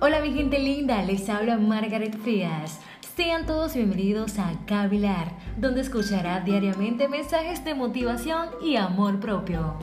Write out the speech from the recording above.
Hola mi gente linda, les habla Margaret Frías. Sean todos bienvenidos a Cavilar, donde escuchará diariamente mensajes de motivación y amor propio.